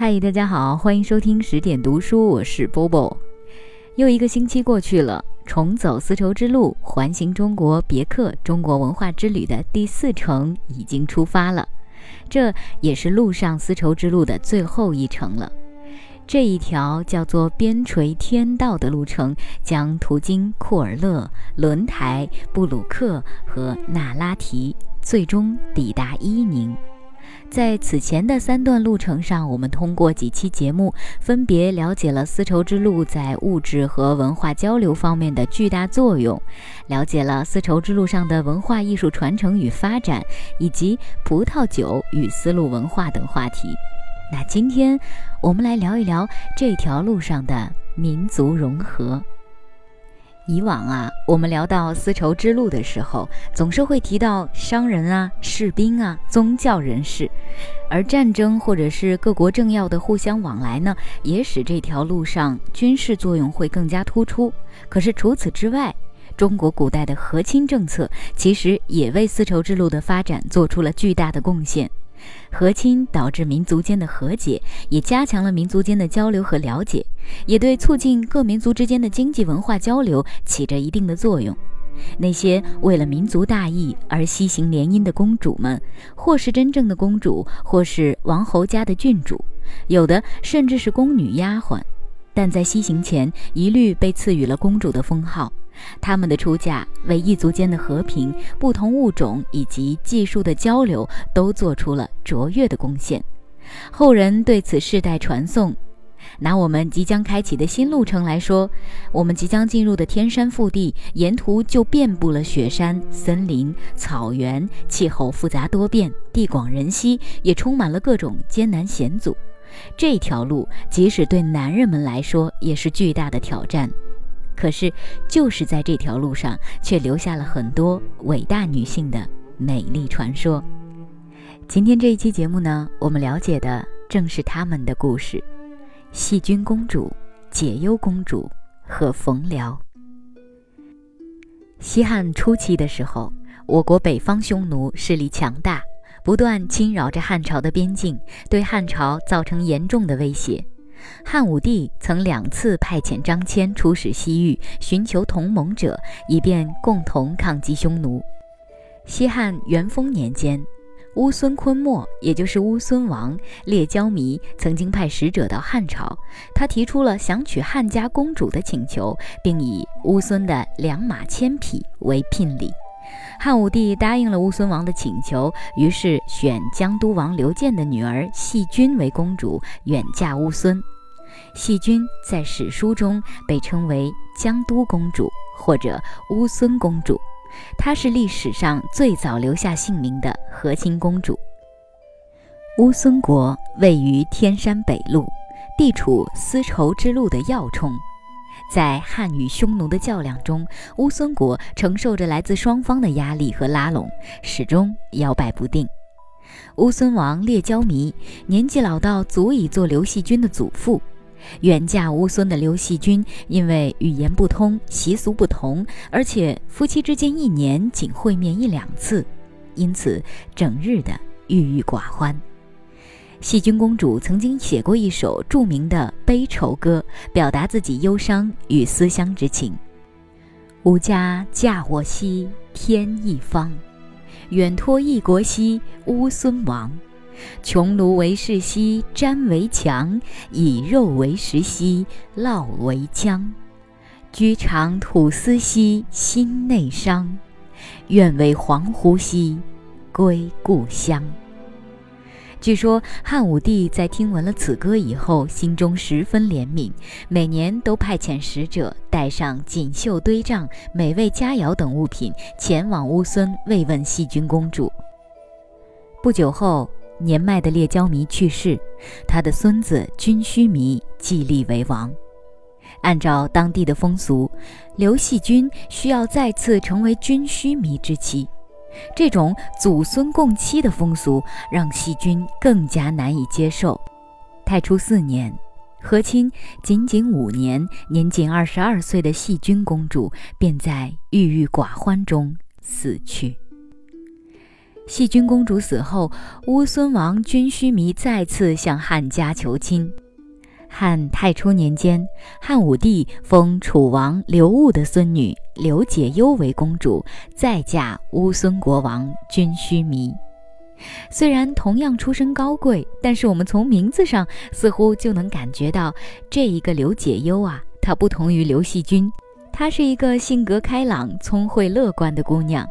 嗨，大家好，欢迎收听十点读书，我是波波。又一个星期过去了，重走丝绸之路，环行中国别克中国文化之旅的第四程已经出发了，这也是路上丝绸之路的最后一程了。这一条叫做边陲天道的路程，将途经库尔勒、轮台、布鲁克和那拉提，最终抵达伊宁。在此前的三段路程上，我们通过几期节目，分别了解了丝绸之路在物质和文化交流方面的巨大作用，了解了丝绸之路上的文化艺术传承与发展，以及葡萄酒与丝路文化等话题。那今天，我们来聊一聊这条路上的民族融合。以往啊，我们聊到丝绸之路的时候，总是会提到商人啊、士兵啊、宗教人士，而战争或者是各国政要的互相往来呢，也使这条路上军事作用会更加突出。可是除此之外，中国古代的和亲政策其实也为丝绸之路的发展做出了巨大的贡献。和亲导致民族间的和解，也加强了民族间的交流和了解，也对促进各民族之间的经济文化交流起着一定的作用。那些为了民族大义而西行联姻的公主们，或是真正的公主，或是王侯家的郡主，有的甚至是宫女丫鬟，但在西行前一律被赐予了公主的封号。他们的出嫁为异族间的和平、不同物种以及技术的交流都做出了卓越的贡献。后人对此世代传颂。拿我们即将开启的新路程来说，我们即将进入的天山腹地，沿途就遍布了雪山、森林、草原，气候复杂多变，地广人稀，也充满了各种艰难险阻。这条路，即使对男人们来说，也是巨大的挑战。可是，就是在这条路上，却留下了很多伟大女性的美丽传说。今天这一期节目呢，我们了解的正是她们的故事：细君公主、解忧公主和冯辽。西汉初期的时候，我国北方匈奴势力强大，不断侵扰着汉朝的边境，对汉朝造成严重的威胁。汉武帝曾两次派遣张骞出使西域，寻求同盟者，以便共同抗击匈奴。西汉元丰年间，乌孙昆莫，也就是乌孙王列交弥，曾经派使者到汉朝，他提出了想娶汉家公主的请求，并以乌孙的两马千匹为聘礼。汉武帝答应了乌孙王的请求，于是选江都王刘建的女儿细君为公主，远嫁乌孙。细君在史书中被称为江都公主或者乌孙公主，她是历史上最早留下姓名的和亲公主。乌孙国位于天山北麓，地处丝绸之路的要冲。在汉与匈奴的较量中，乌孙国承受着来自双方的压力和拉拢，始终摇摆不定。乌孙王列交弥年纪老到足以做刘细君的祖父，远嫁乌孙的刘细君因为语言不通、习俗不同，而且夫妻之间一年仅会面一两次，因此整日的郁郁寡欢。细君公主曾经写过一首著名的悲愁歌，表达自己忧伤与思乡之情。吾家嫁我兮天一方，远托异国兮乌孙王。穷庐为室兮毡为墙，以肉为食兮烙为浆。居长土司兮心内伤，愿为黄鹄兮归故乡。据说汉武帝在听闻了此歌以后，心中十分怜悯，每年都派遣使者带上锦绣堆帐、美味佳肴等物品前往乌孙慰问细君公主。不久后，年迈的列交弥去世，他的孙子君须弥继立为王。按照当地的风俗，刘细君需要再次成为君须弥之妻。这种祖孙共妻的风俗让细君更加难以接受。太初四年，和亲仅仅五年，年仅二十二岁的细君公主便在郁郁寡欢中死去。细君公主死后，乌孙王军须弥再次向汉家求亲。汉太初年间，汉武帝封楚王刘戊的孙女刘解忧为公主，再嫁乌孙国王君须弥。虽然同样出身高贵，但是我们从名字上似乎就能感觉到，这一个刘解忧啊，她不同于刘细君，她是一个性格开朗、聪慧乐观的姑娘。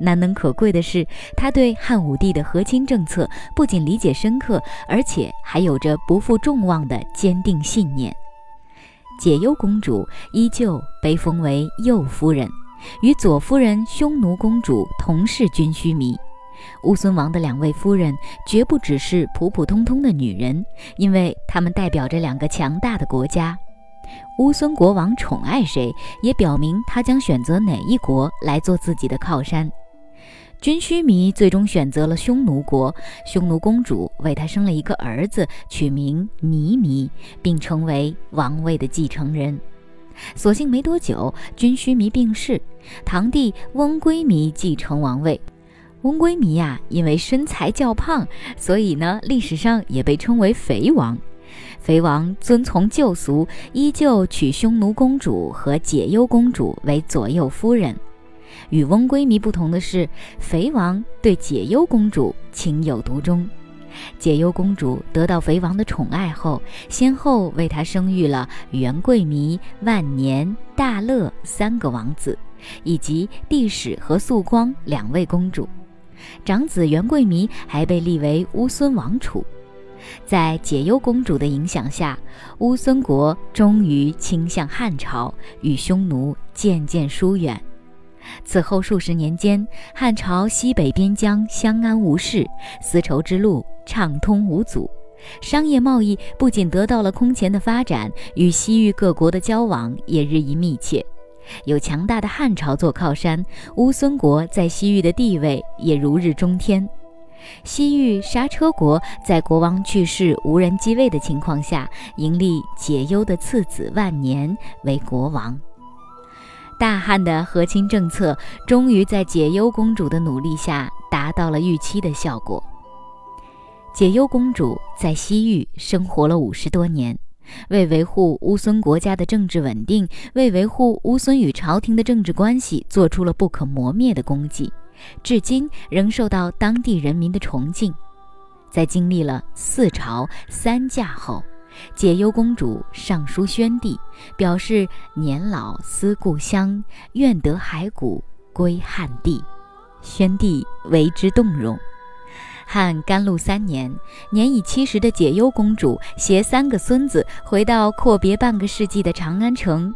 难能可贵的是，他对汉武帝的和亲政策不仅理解深刻，而且还有着不负众望的坚定信念。解忧公主依旧被封为右夫人，与左夫人匈奴公主同是军须弥。乌孙王的两位夫人绝不只是普普通通的女人，因为她们代表着两个强大的国家。乌孙国王宠爱谁，也表明他将选择哪一国来做自己的靠山。君须弥最终选择了匈奴国，匈奴公主为他生了一个儿子，取名尼弥，并成为王位的继承人。所幸没多久，君须弥病逝，堂弟翁归弥继承王位。翁归弥呀，因为身材较胖，所以呢，历史上也被称为肥王。肥王遵从旧俗，依旧娶匈奴公主和解忧公主为左右夫人。与翁归弥不同的是，肥王对解忧公主情有独钟。解忧公主得到肥王的宠爱后，先后为他生育了元贵弥、万年、大乐三个王子，以及帝史和肃光两位公主。长子元贵弥还被立为乌孙王储。在解忧公主的影响下，乌孙国终于倾向汉朝，与匈奴渐渐疏远。此后数十年间，汉朝西北边疆相安无事，丝绸之路畅通无阻，商业贸易不仅得到了空前的发展，与西域各国的交往也日益密切。有强大的汉朝做靠山，乌孙国在西域的地位也如日中天。西域刹车国在国王去世无人继位的情况下，迎立解忧的次子万年为国王。大汉的和亲政策终于在解忧公主的努力下达到了预期的效果。解忧公主在西域生活了五十多年，为维护乌孙国家的政治稳定，为维护乌孙与朝廷的政治关系，做出了不可磨灭的功绩，至今仍受到当地人民的崇敬。在经历了四朝三嫁后，解忧公主上书宣帝，表示年老思故乡，愿得骸骨归汉地。宣帝为之动容。汉甘露三年，年已七十的解忧公主携三个孙子回到阔别半个世纪的长安城，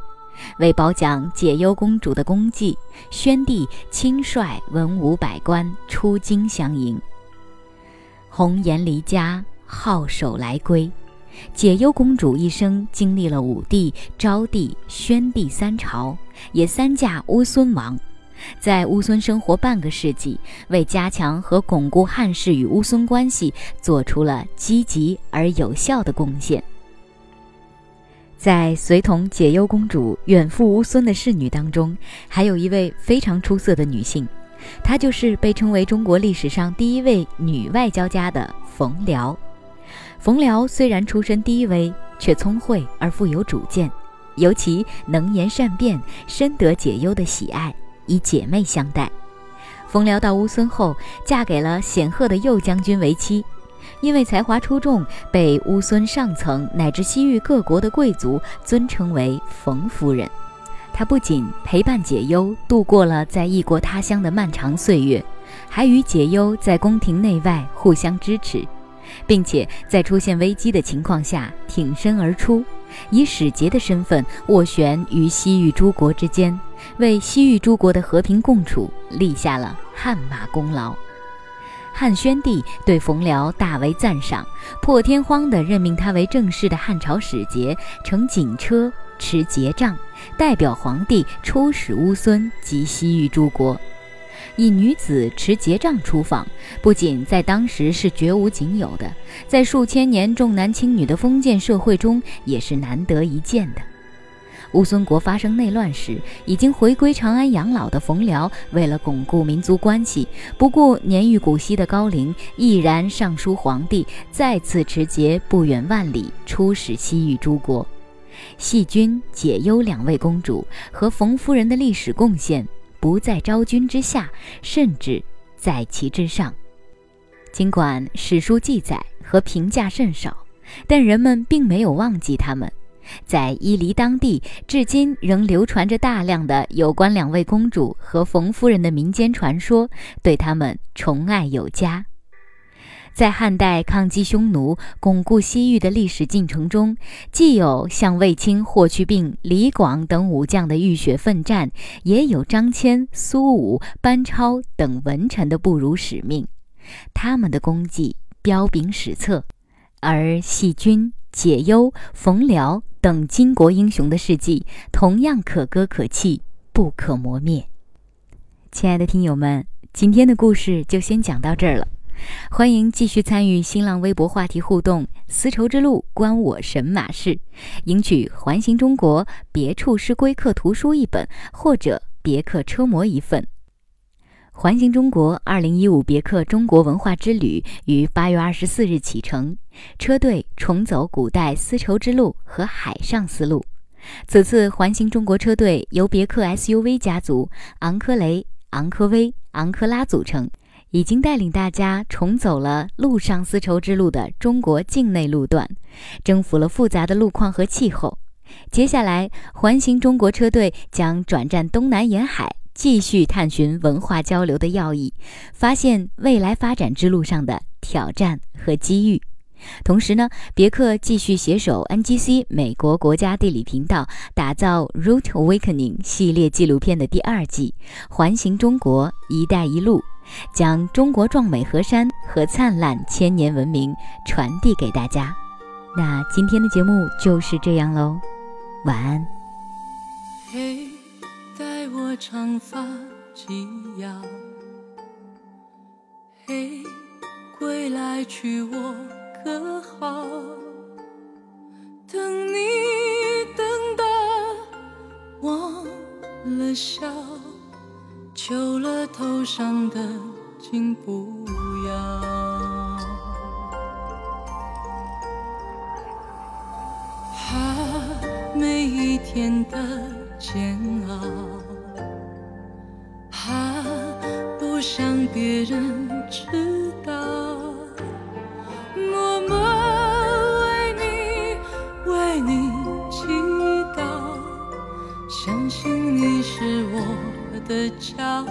为褒奖解忧公主的功绩，宣帝亲率文武百官出京相迎。红颜离家，皓首来归。解忧公主一生经历了武帝、昭帝、宣帝三朝，也三嫁乌孙王，在乌孙生活半个世纪，为加强和巩固汉室与乌孙关系做出了积极而有效的贡献。在随同解忧公主远赴乌孙的侍女当中，还有一位非常出色的女性，她就是被称为中国历史上第一位女外交家的冯辽。冯辽虽然出身低微，却聪慧而富有主见，尤其能言善辩，深得解忧的喜爱，以姐妹相待。冯辽到乌孙后，嫁给了显赫的右将军为妻，因为才华出众，被乌孙上层乃至西域各国的贵族尊称为冯夫人。她不仅陪伴解忧度过了在异国他乡的漫长岁月，还与解忧在宫廷内外互相支持。并且在出现危机的情况下挺身而出，以使节的身份斡旋于西域诸国之间，为西域诸国的和平共处立下了汗马功劳。汉宣帝对冯辽大为赞赏，破天荒地任命他为正式的汉朝使节，乘锦车持节杖，代表皇帝出使乌孙及西域诸国。以女子持节杖出访，不仅在当时是绝无仅有的，在数千年重男轻女的封建社会中也是难得一见的。乌孙国发生内乱时，已经回归长安养老的冯辽，为了巩固民族关系，不顾年逾古稀的高龄，毅然上书皇帝，再次持节不远万里出使西域诸国。细君、解忧两位公主和冯夫人的历史贡献，不在昭君之下，甚至在其之上。尽管史书记载和评价甚少，但人们并没有忘记他们。在伊犁当地，至今仍流传着大量的有关两位公主和冯夫人的民间传说，对他们宠爱有加。在汉代抗击匈奴、巩固西域的历史进程中，既有像卫青、霍去病、李广等武将的浴血奋战，也有张骞、苏武、班超等文臣的不辱使命。他们的功绩彪炳史册，而细君、解忧、冯辽。等巾帼英雄的事迹同样可歌可泣，不可磨灭。亲爱的听友们，今天的故事就先讲到这儿了。欢迎继续参与新浪微博话题互动，丝绸之路关我神马事，赢取环形中国别处是归客图书一本或者别克车模一份。环形中国二零一五别克中国文化之旅于八月二十四日启程，车队重走古代丝绸之路和海上丝路。此次环形中国车队由别克 SUV 家族昂科雷、昂科威、昂科拉组成，已经带领大家重走了陆上丝绸之路的中国境内路段，征服了复杂的路况和气候。接下来，环形中国车队将转战东南沿海。继续探寻文化交流的要义，发现未来发展之路上的挑战和机遇。同时呢，别克继续携手 NGC 美国国家地理频道，打造《Route Awakening》系列纪录片的第二季《环形中国—一带一路》，将中国壮美河山和灿烂千年文明传递给大家。那今天的节目就是这样喽，晚安。我长发及腰，嘿，归来娶我可好？等你等到忘了笑，求了头上的金不要。啊，每一天的煎熬。啊，不想别人知道的家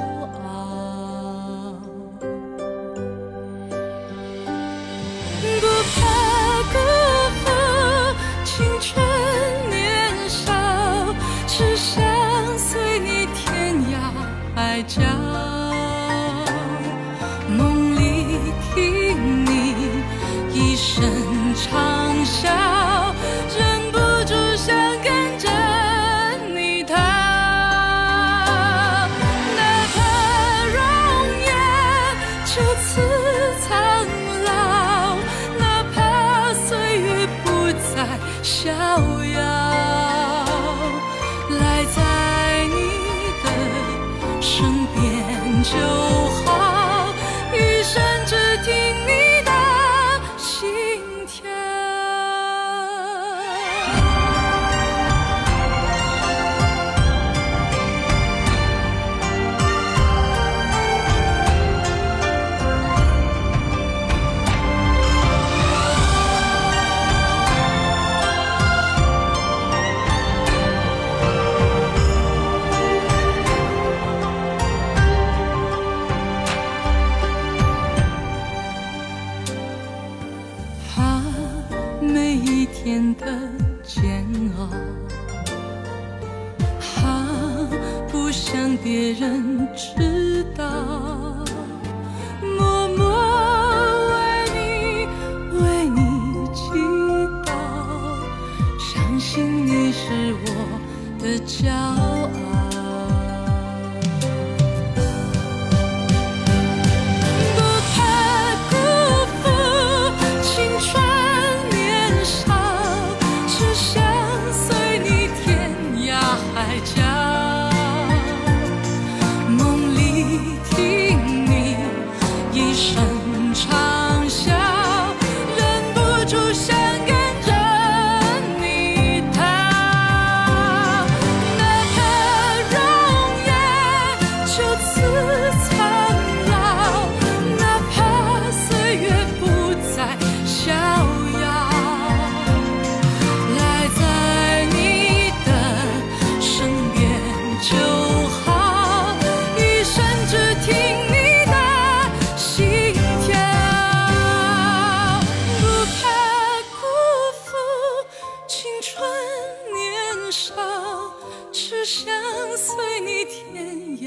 逍遥的家。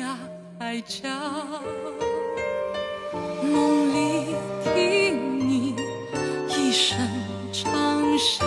涯海角梦里听你一声长啸